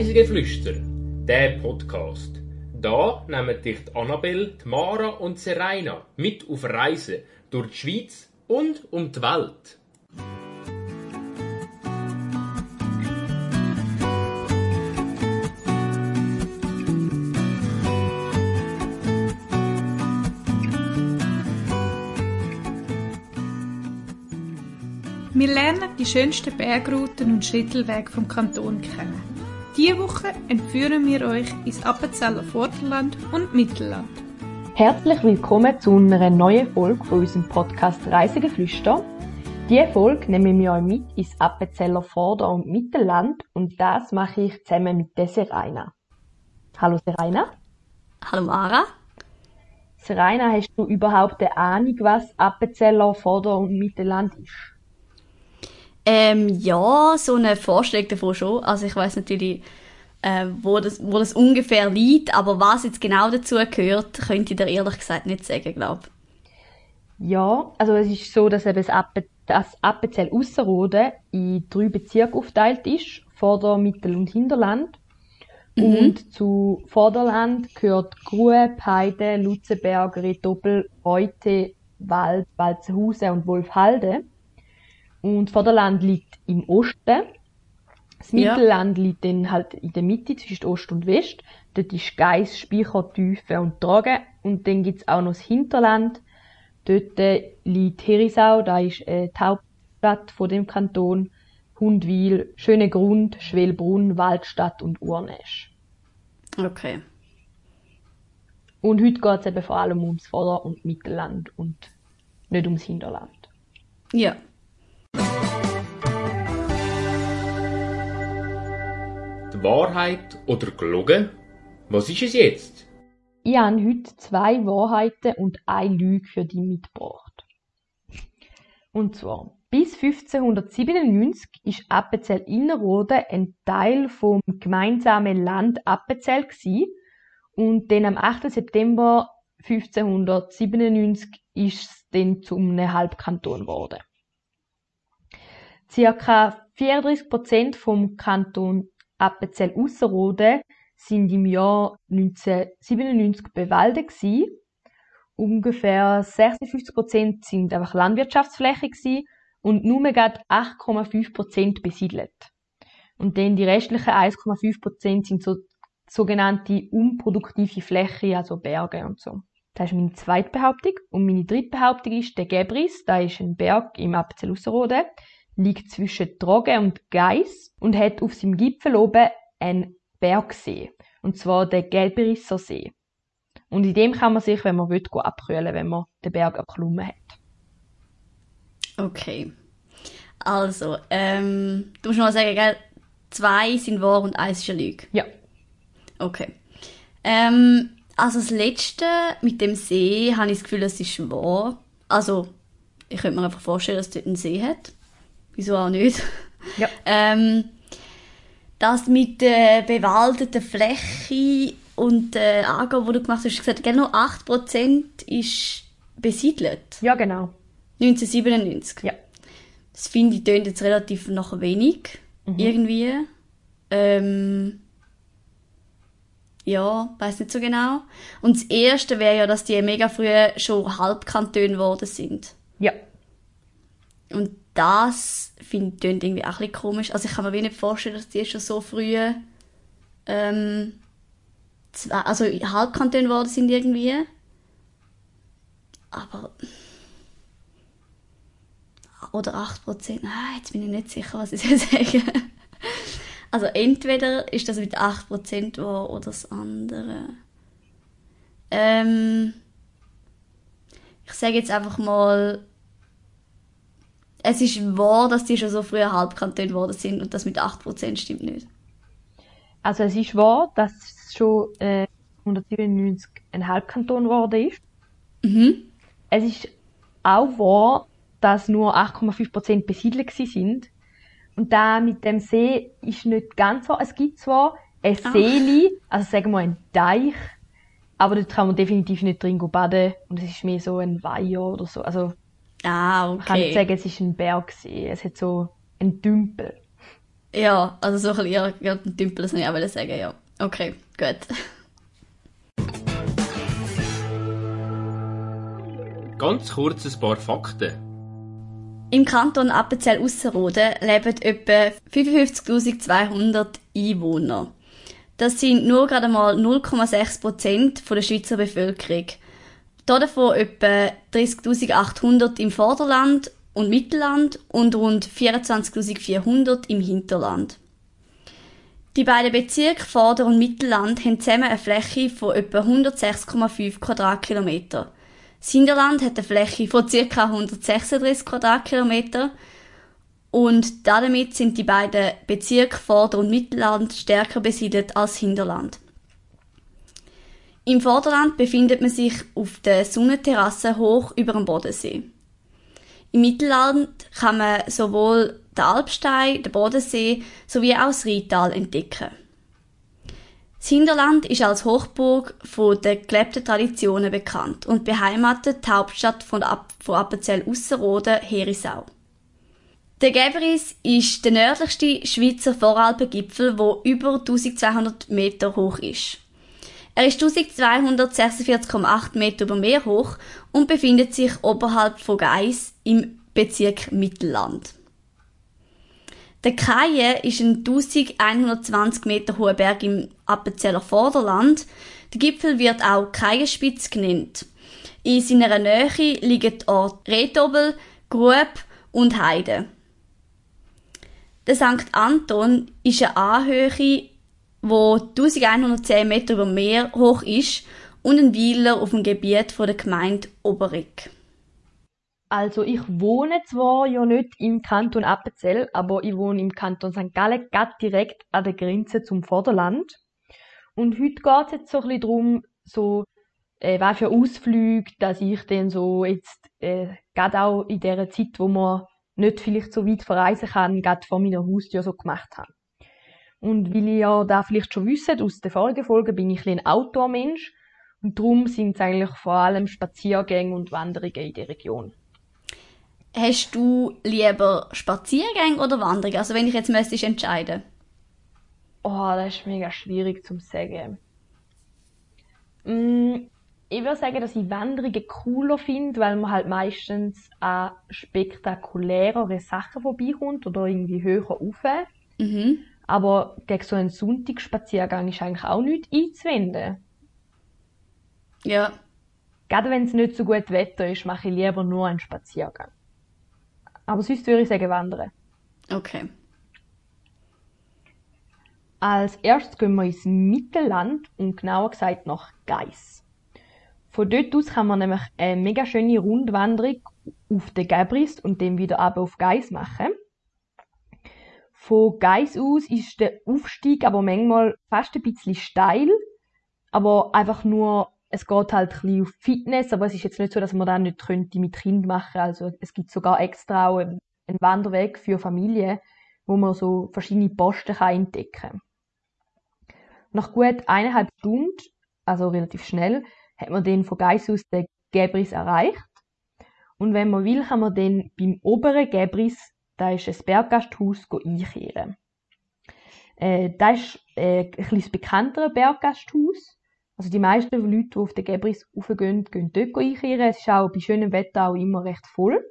Reisegeflüster, der Podcast. Da nehmen dich die Annabelle, die Mara und Serena mit auf Reisen durch die Schweiz und um die Welt. Wir lernen die schönsten Bergrouten und Schrittelwege vom Kanton kennen. Diese Woche entführen wir euch ins Appenzeller Vorderland und Mittelland. Herzlich willkommen zu einer neuen Folge von unserem Podcast Reisegeflüster. Diese Folge nehmen wir euch mit ins Appenzeller Vorder- und Mittelland und das mache ich zusammen mit der Seraina. Hallo Seraina. Hallo Mara. Seraina, hast du überhaupt eine Ahnung, was Appenzeller Vorder- und Mittelland ist? Ähm, ja, so eine Vorstellung davon schon. Also ich weiß natürlich, äh, wo, das, wo das ungefähr liegt, aber was jetzt genau dazu gehört, könnte ich dir ehrlich gesagt nicht sagen, glaube Ja, also es ist so, dass eben das, Appe, das Appenzell Ausserrhoden in drei Bezirke aufgeteilt ist, Vorder-, Mittel- und Hinterland. Und zu Vorderland gehört Grue, Heide, Lutzenberg, Retopel, Reute, Wald, Walzenhausen und Wolfhalde. Und Vorderland liegt im Osten. Das Ja. Mittelland liegt dann halt in der Mitte zwischen Ost und West. Dort ist Geiss, Speicher, Tiefe und Tragen. Und dann gibt's auch noch das Hinterland. Dort äh, liegt Herisau, da ist äh, die Hauptstadt von dem Kanton. Hundwil, Schönegrund, Schwelbrunn, Waldstadt und Urnäsch. Okay. Und heute geht's eben vor allem ums Vorder- und Mittelland und nicht ums Hinterland. Ja. Die Wahrheit oder gelogen? Was ist es jetzt? Ich habe heute zwei Wahrheiten und eine Lüge für dich mitgebracht. Und zwar, bis 1597 ist Appenzell Innerrhoden ein Teil vom gemeinsamen Land Appenzell und dann am 8. September 1597 ist es dann zu einem Halbkanton geworden. Circa 34% vom Kanton Appenzell Ausserrhoden sind im Jahr 1997 bewaldet gsi. Ungefähr 56% sind einfach Landwirtschaftsfläche gsi und nur gerade 8,5% besiedelt. Und dann die restlichen 1,5% sind so sogenannte unproduktive Fläche, also Berge und so. Das ist meine zweite Behauptung. Und meine dritte Behauptung ist, der Gebris, da ist ein Berg im Appenzell Ausserrhoden, liegt zwischen Trogen und Geiss und hat auf seinem Gipfel oben einen Bergsee. Und zwar der Gelberisser See. Und in dem kann man sich, wenn man will, abkühlen, wenn man den Berg erklommen hat. Okay. Also, ähm, du musst noch mal sagen, gell? Zwei sind wahr und eins ist eine Lüge. Ja. Okay. Ähm, also das letzte mit dem See habe ich das Gefühl, das ist wahr. Also, ich könnte mir einfach vorstellen, dass es dort einen See hat. Wieso auch nicht? Ja. Ähm, das mit der bewaldeten Fläche und der Angabe, die du gemacht hast, hast du gesagt, nur 8% ist besiedelt. Ja, genau. 1997. Ja. Das finde ich tönt jetzt relativ noch wenig. Irgendwie. Ähm, ja, weiß nicht so genau. Und das erste wäre ja, dass die mega früh schon Halbkantone geworden sind. Ja. Und das finde ich irgendwie auch ein komisch. Also ich kann mir wenig vorstellen, dass die schon so früh ähm, zwei, also Halbkantone geworden sind irgendwie. Aber oder 8%. Ah, jetzt bin ich nicht sicher, was ich sagen. Also entweder ist das mit 8% wahr oder das andere. Ähm, ich sage jetzt einfach mal, es ist wahr, dass die schon so früh Halbkanton geworden sind und das mit 8% stimmt nicht. Also es ist wahr, dass es schon äh, 197 ein Halbkanton geworden ist. Mhm. Es ist auch wahr, dass nur 8,5% besiedelt sind. Und da mit dem See ist nicht ganz wahr. Es gibt zwar ein Ah. Seeli, also sagen wir ein Teich, aber dort kann man definitiv nicht drin baden und es ist mehr so ein Weiher oder so. Also Ah, man kann nicht okay. sagen, es ist ein Bergsee. Es hat so einen Dümpel. Ja, also so ein bisschen, ja, ja ein Tümpel, das wollte ich auch sagen, ja. Okay, gut. Ganz kurz ein paar Fakten. Im Kanton Appenzell Ausserrhoden leben etwa 55.200 Einwohner. Das sind nur gerade mal 0,6 Prozent der Schweizer Bevölkerung. Davon etwa 30.800 im Vorderland und Mittelland und rund 24.400 im Hinterland. Die beiden Bezirke Vorder- und Mittelland haben zusammen eine Fläche von etwa 106,5 Quadratkilometer. Das Hinterland hat eine Fläche von ca. 136 Quadratkilometer und damit sind die beiden Bezirke Vorder- und Mittelland stärker besiedelt als Hinterland. Im Vorderland befindet man sich auf der Sonnenterrasse hoch über dem Bodensee. Im Mittelland kann man sowohl den Alpstein, den Bodensee sowie auch das Rheintal entdecken. Das Hinterland ist als Hochburg von den gelebten Traditionen bekannt und beheimatet die Hauptstadt von, App von Appenzell Ausserrhoden, Herisau. Der Gebris ist der nördlichste Schweizer Voralpengipfel, der über 1200 Meter hoch ist. Er ist 1246,8 Meter über Meer hoch und befindet sich oberhalb von Geis im Bezirk Mittelland. Der Kaie ist ein 1120 Meter hoher Berg im Appenzeller Vorderland. Der Gipfel wird auch Kaienspitz genannt. In seiner Nähe liegen die Orte Retobel, Grub und Heide. Der St. Anton ist eine Anhöhe, wo 1110 Meter über Meer hoch ist und ein Weiler auf dem Gebiet der Gemeinde Oberegg. Also ich wohne zwar ja nicht im Kanton Appenzell, aber ich wohne im Kanton St. Gallen, gerade direkt an der Grenze zum Vorderland. Und heute geht es jetzt so ein bisschen darum, so, äh, was für Ausflüge, dass ich dann so jetzt, äh, gerade auch in der Zeit, wo man nicht vielleicht so weit verreisen kann, gerade vor meiner Haustür so gemacht habe. Und weil ihr ja da vielleicht schon wisst, aus der vorigen Folge bin ich ein Outdoor-Mensch. Und darum sind es eigentlich vor allem Spaziergänge und Wanderungen in der Region. Hast du lieber Spaziergänge oder Wanderungen? Also wenn ich jetzt müsstest entscheiden. Oh, das ist mega schwierig zu sagen. Mm, ich würde sagen, dass ich Wanderungen cooler finde, weil man halt meistens an spektakulärere Sachen vorbeikommt oder irgendwie höher rauf. Mhm. Aber gegen so einen Sonntagsspaziergang ist eigentlich auch nichts einzuwenden. Ja. Gerade wenn es nicht so gut Wetter ist, mache ich lieber nur einen Spaziergang. Aber sonst würde ich sagen wandern. Okay. Als erstes gehen wir ins Mittelland und genauer gesagt nach Geiss. Von dort aus kann man nämlich eine mega schöne Rundwanderung auf den Gebris und dann wieder ab auf Geiss machen. Von Geiss aus ist der Aufstieg aber manchmal fast ein bisschen steil, aber einfach nur, es geht halt ein auf Fitness, aber es ist jetzt nicht so, dass man das nicht könnte mit Kind machen. Also es gibt sogar extra auch einen Wanderweg für Familien, wo man so verschiedene Posten kann entdecken kann. Nach gut eineinhalb Stunden, also relativ schnell, hat man dann von Geiss aus den Gebris erreicht. Und wenn man will, kann man dann beim oberen Gebris, da ist ein Berggasthaus, einkehren. Äh, das ist äh, ein bisschen bekannteres Berggasthaus. Also die meisten Leute, die auf den Gebris raufgehen, gehen dort einkehren. Es ist auch bei schönem Wetter auch immer recht voll.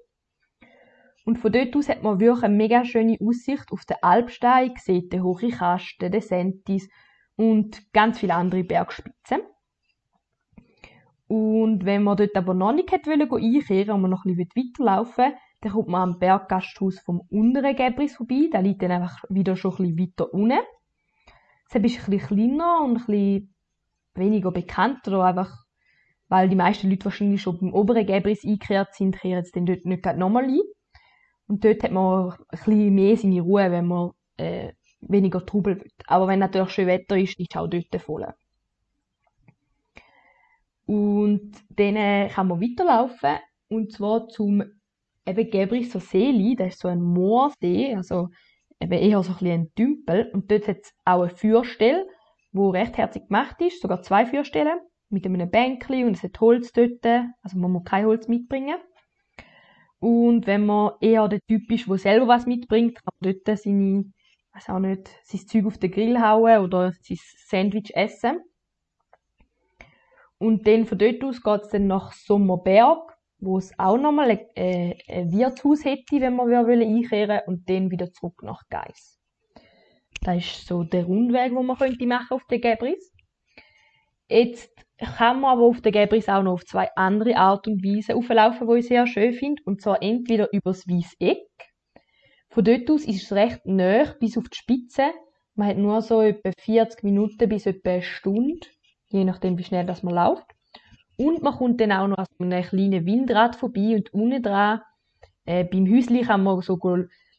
Und von dort aus hat man wirklich eine mega schöne Aussicht auf den Alpstein, sieht den Hohe Kasten, den Sentis und ganz viele andere Bergspitzen. Und wenn man dort aber noch nicht wollte einkehren und man noch ein bisschen weiterlaufen dann kommt man am Berggasthaus vom unteren Gebris vorbei. Der liegt dann einfach wieder schon ein bisschen weiter unten. Es ist ein bisschen kleiner und ein bisschen weniger bekannt oder einfach, weil die meisten Leute wahrscheinlich schon beim oberen Gebris eingekehrt sind, kehren sie dann dort nicht nochmal ein. Und dort hat man ein bisschen mehr seine Ruhe, wenn man äh, weniger Trubel will. Aber wenn natürlich schön Wetter ist, ist auch dort voll. Und dann äh, kann man weiterlaufen. Und zwar zum eben Gebrisser Seeli. Das ist so ein Moorsee, also eben eher so ein, ein Tümpel. Und dort hat es auch eine Feuerstelle, wo recht herzig gemacht ist. Sogar zwei Feuerstellen. Mit einem Bänkchen und es hat Holz dort. Also man muss kein Holz mitbringen. Und wenn man eher der Typ ist, der selber was mitbringt, kann man dort seine auch nicht, sein Zeug auf den Grill hauen oder sein Sandwich essen. Und dann von dort aus geht es dann nach Sommerberg, wo es auch nochmal ein, äh, ein Wirtshaus hätte, wenn man einkehren und dann wieder zurück nach Geis. Das ist so der Rundweg, den man könnte machen auf den Gebris. Jetzt kann man aber auf den Gebris auch noch auf zwei andere Art und Weise auflaufen, die ich sehr schön finde. Und zwar entweder übers Eck. Von dort aus ist es recht nah bis auf die Spitze. Man hat nur so etwa 40 Minuten bis etwa eine Stunde, je nachdem wie schnell das man läuft. Und man kommt dann auch noch an einem kleinen Windrad vorbei und unten dran, äh, beim Häuschen kann man so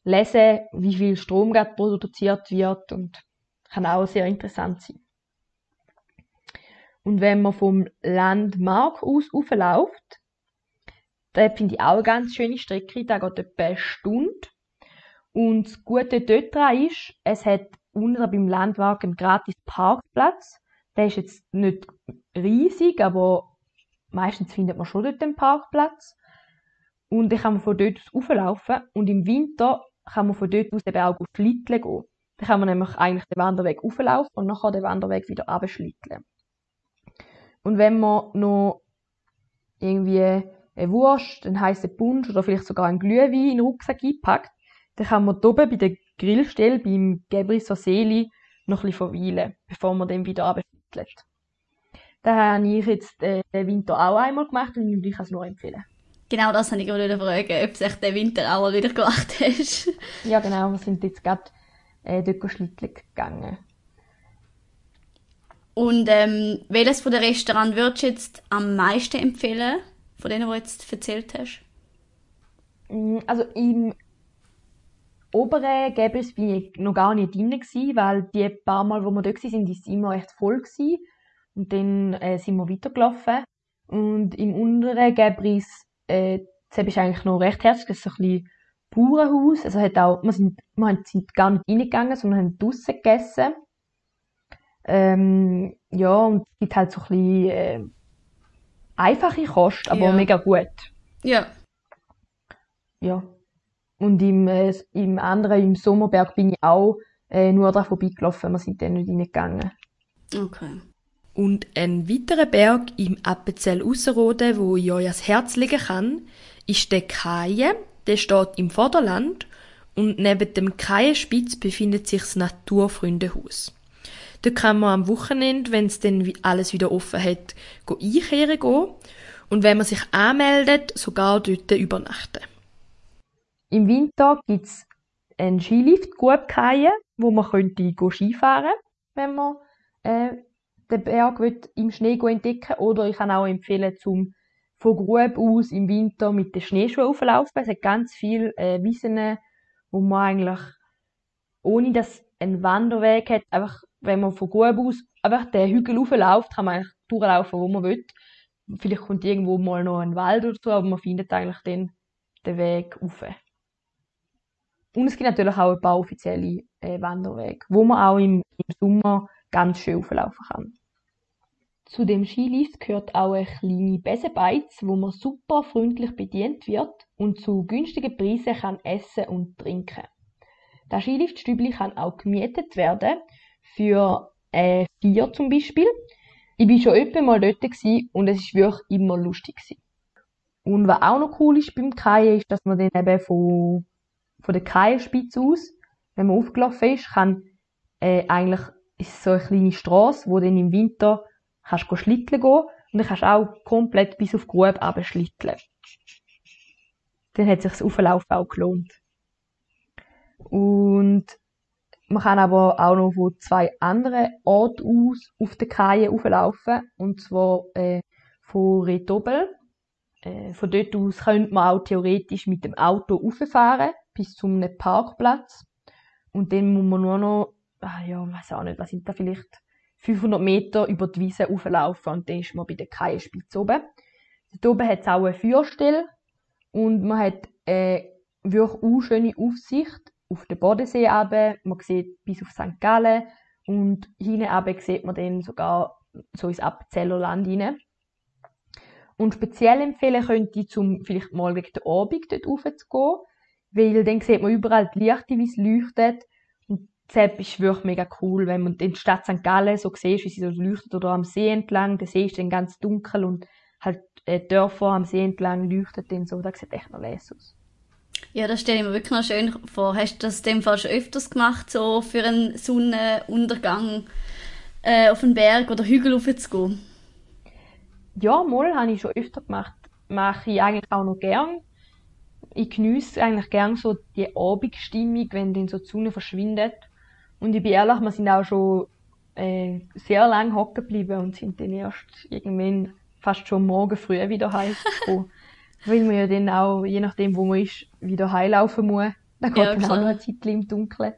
lesen, wie viel Strom gerade produziert wird und kann auch sehr interessant sein. Und wenn man vom Landmark aus aufläuft, da finde ich auch eine ganz schöne Strecke, da geht etwa eine Stunde. Und das Gute dort dran ist, es hat unten beim Landmark einen gratis Parkplatz. Der ist jetzt nicht riesig, aber meistens findet man schon dort einen Parkplatz. Und dann kann man von dort aus auflaufen. Und im Winter kann man von dort aus eben auch schlitteln gehen. Dann kann man nämlich eigentlich den Wanderweg auflaufen und nachher den Wanderweg wieder abschlitteln. Und wenn man noch irgendwie eine Wurst, einen heißen Punsch oder vielleicht sogar einen Glühwein in den Rucksack einpackt, dann kann man oben bei der Grillstelle beim Gebriser Seeli noch ein bisschen verweilen, bevor man dann wieder abschlittelt. Das habe ich jetzt äh, den Winter auch einmal gemacht und ich kann es nur empfehlen. Genau das habe ich gerade fragen, ob du echt den Winter auch mal wieder gemacht hast. ja, genau. Wir sind jetzt gerade äh, dort schlitteln gegangen. Und ähm, welches von den Restaurants würdest du jetzt am meisten empfehlen, von denen, die du jetzt erzählt hast? Mm, also im oberen Gebels bin ich noch gar nicht drin gewesen, weil die paar Mal, wo wir dort waren, ist es immer recht voll gewesen. Und dann äh, sind wir weitergelaufen. Und im unteren Gebris äh, das ist eigentlich noch recht herzig, das ist so ein bisschen Bauernhaus. Also hat auch, wir sind, wir sind gar nicht reingegangen, sondern haben draussen gegessen. Ähm, ja, und es gibt halt so ein bisschen äh, einfache Kost, aber ja. mega gut. Ja. Ja. Und im, äh, im anderen, im Sommerberg, bin ich auch äh, nur da vorbeigelaufen. Wir sind dann nicht reingegangen. Okay. Und ein weiterer Berg im Appenzell Ausserrhoden, wo ich euch ans Herz legen kann, ist der Kaie. Der steht im Vorderland und neben dem Kaienspitz befindet sich das Naturfreundehaus. Da kann man am Wochenende, wenn es dann alles wieder offen hat, einkehren gehen und wenn man sich anmeldet, sogar dort übernachten. Im Winter gibt es einen Skilift, gut Kaie, wo man könnte Skifahren wenn man äh, den Berg im Schnee entdecken Oder ich kann auch empfehlen, zum von Grub aus im Winter mit den Schneeschuhen auflaufen. Es hat ganz viele äh, Wiesen, wo man eigentlich, ohne dass ein Wanderweg hat, einfach, wenn man von Grub aus einfach den Hügel aufläuft, kann man eigentlich durchlaufen, wo man will. Vielleicht kommt irgendwo mal noch ein Wald oder so, aber man findet eigentlich dann den Weg rauf. Und es gibt natürlich auch ein paar offizielle äh, Wanderwege, wo man auch im, im Sommer ganz schön auflaufen kann. Zu dem Skilift gehört auch eine kleine Besenbeiz, wo man super freundlich bedient wird und zu günstigen Preisen kann essen und trinken. Das Skiliftstübli kann auch gemietet werden, für äh, vier zum Beispiel. Ich bin schon öppe mal dort und es ist wirklich immer lustig. Und was auch noch cool ist beim Kaien, ist, dass man dann eben von, von der Kaienspitze aus, wenn man aufgelaufen ist, kann äh, eigentlich ist so eine kleine Straße, wo dann im Winter kannst du schlitteln gehen und dann kannst du auch komplett bis auf die Grube abschlitteln. Dann hat sich das Auflaufen auch gelohnt. Und man kann aber auch noch von zwei anderen Orten aus auf der Kaie auflaufen. Und zwar äh, von Retobel. Äh, von dort aus könnte man auch theoretisch mit dem Auto rauffahren bis zum Parkplatz. Und dann muss man nur noch, ah ja, ich weiß auch nicht, was sind da vielleicht 500 Meter über die Wiese rauflaufen und dann ist man bei der Kaienspitze oben. Dort oben hat es auch eine Feuerstelle und man hat eine wirklich auch schöne Aufsicht auf den Bodensee runter. Man sieht bis auf St. Gallen und hinten runter sieht man dann sogar so ins Appenzeller Land rein. Und speziell empfehlen könnte ich, zum vielleicht mal wegen der Abend dort rauf zu gehen, weil dann sieht man überall die Lichter, wie es leuchtet Zepp ist wirklich mega cool, wenn man in der Stadt St. Gallen so sieht, wie sie so leuchtet oder am See entlang, der See ist dann ganz dunkel und halt äh, Dörfer am See entlang leuchtet dann so, das sieht echt noch les aus. Ja, das stelle ich mir wirklich noch schön vor. Hast du das in dem Fall schon öfters gemacht, so für einen Sonnenuntergang äh, auf den Berg oder Hügel raufzugehen? Ja, mal habe ich schon öfter gemacht. Mache ich eigentlich auch noch gern. Ich genieße eigentlich gern so die Abendstimmung, wenn dann so die Sonne verschwindet. Und ich bin ehrlich, wir sind auch schon äh, sehr lang hocken geblieben und sind dann erst irgendwann fast schon morgen früh wieder heimgekommen. weil man ja dann auch, je nachdem wo man ist, wieder heimlaufen muss. Dann geht Ja, dann auch noch eine Zeit im Dunkeln.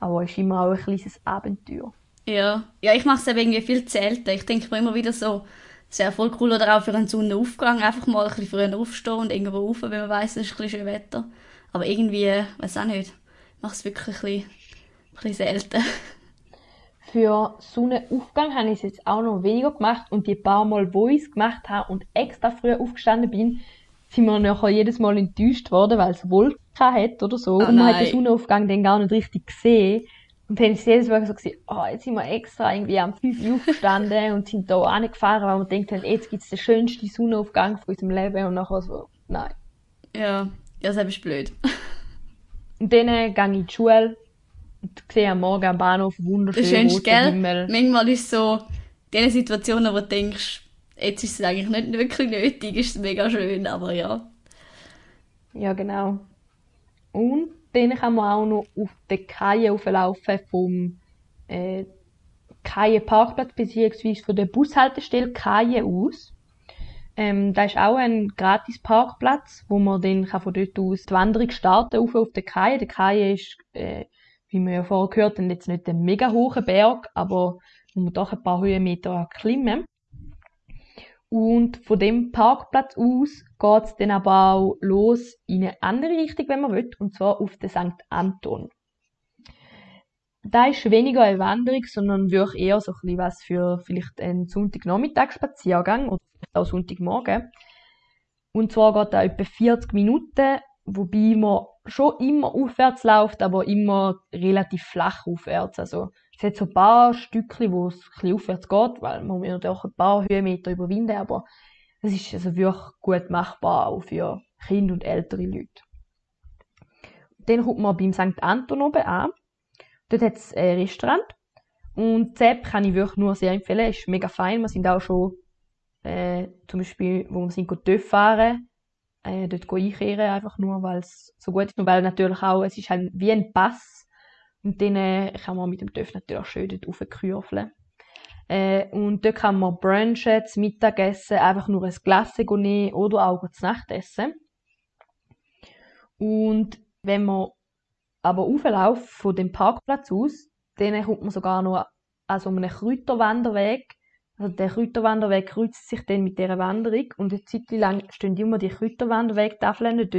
Aber es ist immer auch ein kleines Abenteuer. Ja, ja ich mache es eben irgendwie viel zu selten. Ich denke mir immer wieder so, es wäre voll cool oder auch für einen Sonnenaufgang einfach mal ein bisschen früher aufstehen und irgendwo rauf, wenn man weiss, es ist ein bisschen schön Wetter. Aber irgendwie, weiß auch nicht, ich mache es wirklich ein bisschen, ein bisschen selten. Für Sonnenaufgang habe ich es jetzt auch noch weniger gemacht und die paar Mal, wo ich es gemacht habe und extra früh aufgestanden bin, sind wir nachher jedes Mal enttäuscht worden, weil es Wolken hat oder so. Ah, und man hat nein. den Sonnenaufgang dann gar nicht richtig gesehen. Und dann ist jedes Mal so gewesen, oh, jetzt sind wir extra irgendwie am 5 Uhr aufgestanden und sind da angefahren, weil wir denkt haben, jetzt gibt's den schönsten Sonnenaufgang von unserem Leben und nachher so, nein. Ja, ja, das ist blöd. Und dann äh, gehe ich in die Schule am Morgen am Bahnhof wunderschön roten gell? Himmel. Manchmal ist es so, in diesen Situationen, wo du denkst, jetzt ist es eigentlich nicht wirklich nötig, ist es mega schön, aber ja. Ja, genau. Und dann kann man auch noch auf den Kajen auflaufen vom äh, Kajen Parkplatz beziehungsweise von der Bushaltestelle Kajen aus. Ähm, da ist auch ein gratis Parkplatz, wo man dann kann von dort aus die Wanderung starten auf, auf den Kajen. Der Kajen ist, äh, wie wir ja vorher gehört haben, jetzt nicht ein mega hoher Berg, aber man doch ein paar Höhenmeter klimmen. Und von dem Parkplatz aus geht's dann aber auch los in eine andere Richtung, wenn man will, und zwar auf den St. Anton. Da ist weniger eine Wanderung, sondern wirklich eher so ein was für vielleicht einen Sonntagnachmittagsspaziergang oder auch Sonntagmorgen. Und zwar geht da etwa 40 Minuten, wobei man schon immer aufwärts läuft, aber immer relativ flach aufwärts. Also es hat so ein paar Stückchen, wo es ein bisschen aufwärts geht, weil man muss natürlich ein paar Höhenmeter überwinden, aber es ist also wirklich gut machbar, auch für Kinder und ältere Leute. Dann kommt man beim St. Anton oben an. Dort hat es ein Restaurant. Und Zepp kann ich wirklich nur sehr empfehlen. Ist mega fein. Wir sind auch schon, äh, zum Beispiel, wo wir sind, TÜV fahren, äh, dort einkehren, einfach nur, weil es so gut ist. Und weil natürlich auch, es ist halt wie ein Pass. Und dann äh, kann man mit dem TÜV natürlich schön dort raufkürfeln. Äh, und dort kann man brunchen, zum Mittagessen, einfach nur ein Glas nehmen oder auch zu Nacht essen. Und wenn man aber aufläuft von dem Parkplatz aus, dann kommt man sogar noch an so einem Kräuterwanderweg. Also der Kräuterwanderweg kreuzt sich dann mit dieser Wanderung und eine Zeit lang stehen immer die Kräuterwanderwegtafeln dort.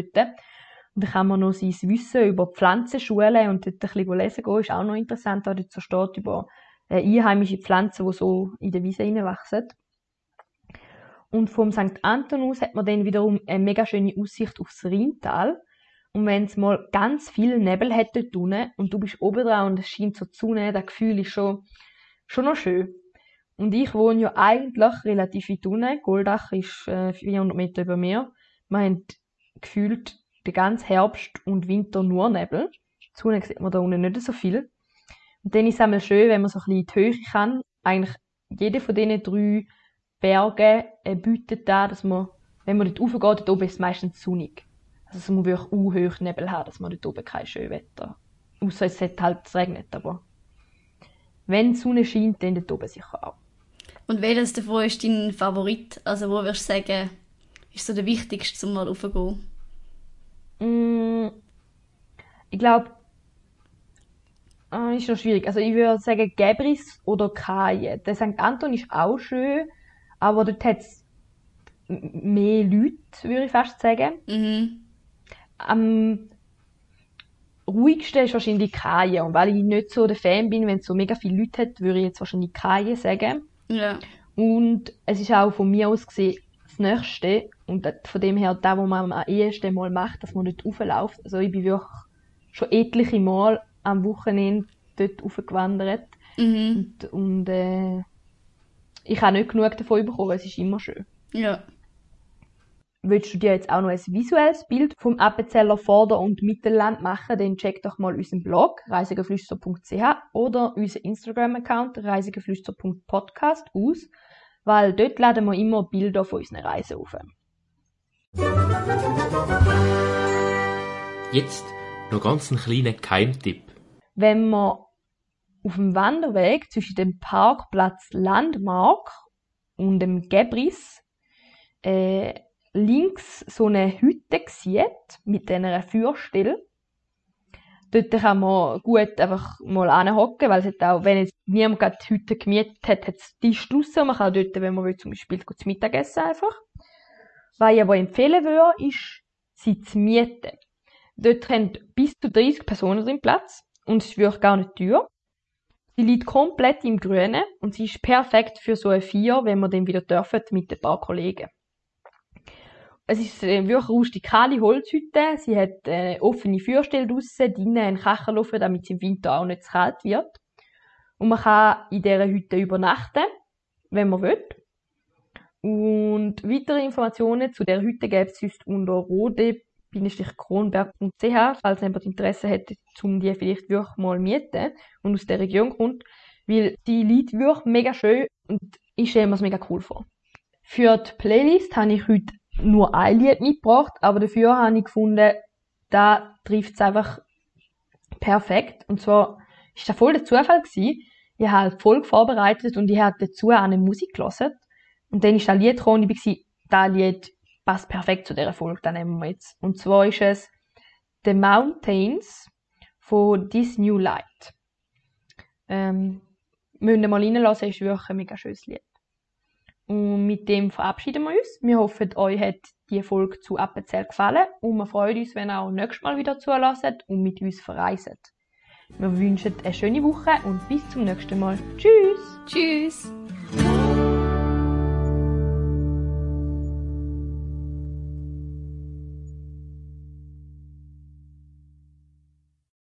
Und dann kann man noch sein Wissen über Pflanzenschulen und dort ein bisschen lesen gehen, ist auch noch interessant, was dort so steht über äh, einheimische Pflanzen, die so in der Wiese wachsen. Und vom St. Anton aus hat man dann wiederum eine mega schöne Aussicht aufs Rheintal. Und wenn es mal ganz viel Nebel dort unten und du bist oben dran und es scheint so Sonne, das Gefühl ist schon, schon noch schön. Und ich wohne ja eigentlich relativ weit unten. Goldach ist äh, 400 Meter über mir. Wir haben gefühlt den ganzen Herbst und Winter nur Nebel. Sonne sieht man da unten nicht so viel. Und dann ist es einmal schön, wenn man so ein bisschen in die Höhe kann. Eigentlich jede von diesen drei Bergen äh, bietet da, dass man, wenn man dort raufgeht, dort oben ist es meistens sonnig. Also es muss wirklich unhoch Nebel haben, dass man dort oben kein schönes Wetter. Außer es hat halt es regnet, aber wenn die Sonne scheint, dann dort oben sicher auch. Und welches davon ist dein Favorit? Also wo würdest du sagen, ist so der wichtigste, zum mal raufzugehen? Mm, ich glaube, äh, ist noch schwierig. Also ich würde sagen Gebris oder Kaje. Der St. Anton ist auch schön, aber dort hat es mehr Leute, würde ich fast sagen. Mhm. Am ruhigsten ist wahrscheinlich Kaje. Und weil ich nicht so der Fan bin, wenn es so mega viele Leute hat, würde ich jetzt wahrscheinlich Kaje sagen. Ja. Und es ist auch von mir aus gesehen das Nächste. Und das- von dem her, da, wo man am ehesten mal macht, dass man nicht raufläuft. Also ich bin wirklich schon etliche Mal am Wochenende dort hochgewandert. Mhm. Und, und äh, ich habe nicht genug davon bekommen, es ist immer schön. Ja. Willst du dir jetzt auch noch ein visuelles Bild vom Appenzeller Vorder- und Mittelland machen, dann check doch mal unseren Blog reisigeflüster.ch oder unseren Instagram-Account reisigeflüster.podcast aus, weil dort laden wir immer Bilder von unseren Reisen auf. Jetzt noch ganz einen kleinen Keimtipp. Wenn man auf dem Wanderweg zwischen dem Parkplatz Landmark und dem Gebris äh, links so eine Hütte sieht mit einer Feuerstelle. Dort kann man gut einfach mal anhocken, weil es hat auch, wenn jetzt niemand gerade die Hütte gemietet hat, hat es Tisch draussen. Man kann dort, wenn man will, zum Beispiel gut zu Mittag essen einfach. Was ich aber empfehlen würde, ist, sie zu mieten. Dort haben bis zu 30 Personen drin Platz und es wirklich gar nicht teuer. Sie liegt komplett im Grünen und sie ist perfekt für so ein Vier, wenn wir dann wieder dürfen mit ein paar Kollegen. Es ist eine wirklich rustikale Holzhütte. Sie hat eine offene Feuerstelle draussen, drinnen einen Kachelofen, damit es im Winter auch nicht zu kalt wird. Und man kann in dieser Hütte übernachten, wenn man will. Und weitere Informationen zu der Hütte gäbe es sonst unter rode-kronberg.ch, falls jemand Interesse hätte, um die vielleicht wirklich mal mieten und aus der Region kommt. Weil die liegt wirklich mega schön und ich stelle mir es mega cool vor. Für die Playlist habe ich heute nur ein Lied mitgebracht, aber dafür habe ich gefunden, da trifft es einfach perfekt. Und zwar ist das voll der Zufall gewesen. Ich habe halt voll vorbereitet und ich habe dazu auch eine Musik gelesen. Und dann ist das Lied gekommen und ich war, das Lied passt perfekt zu dieser Folge, das nehmen wir jetzt. Und zwar ist es The Mountains von This New Light. Ähm, müssen wir mal reinlassen, ist wirklich ein mega schönes Lied. Und mit dem verabschieden wir uns. Wir hoffen, euch hat die Folge zu Appenzell gefallen und wir freuen uns, wenn ihr auch nächstes Mal wieder zulasst und mit uns verreist. Wir wünschen eine schöne Woche und bis zum nächsten Mal. Tschüss! Tschüss.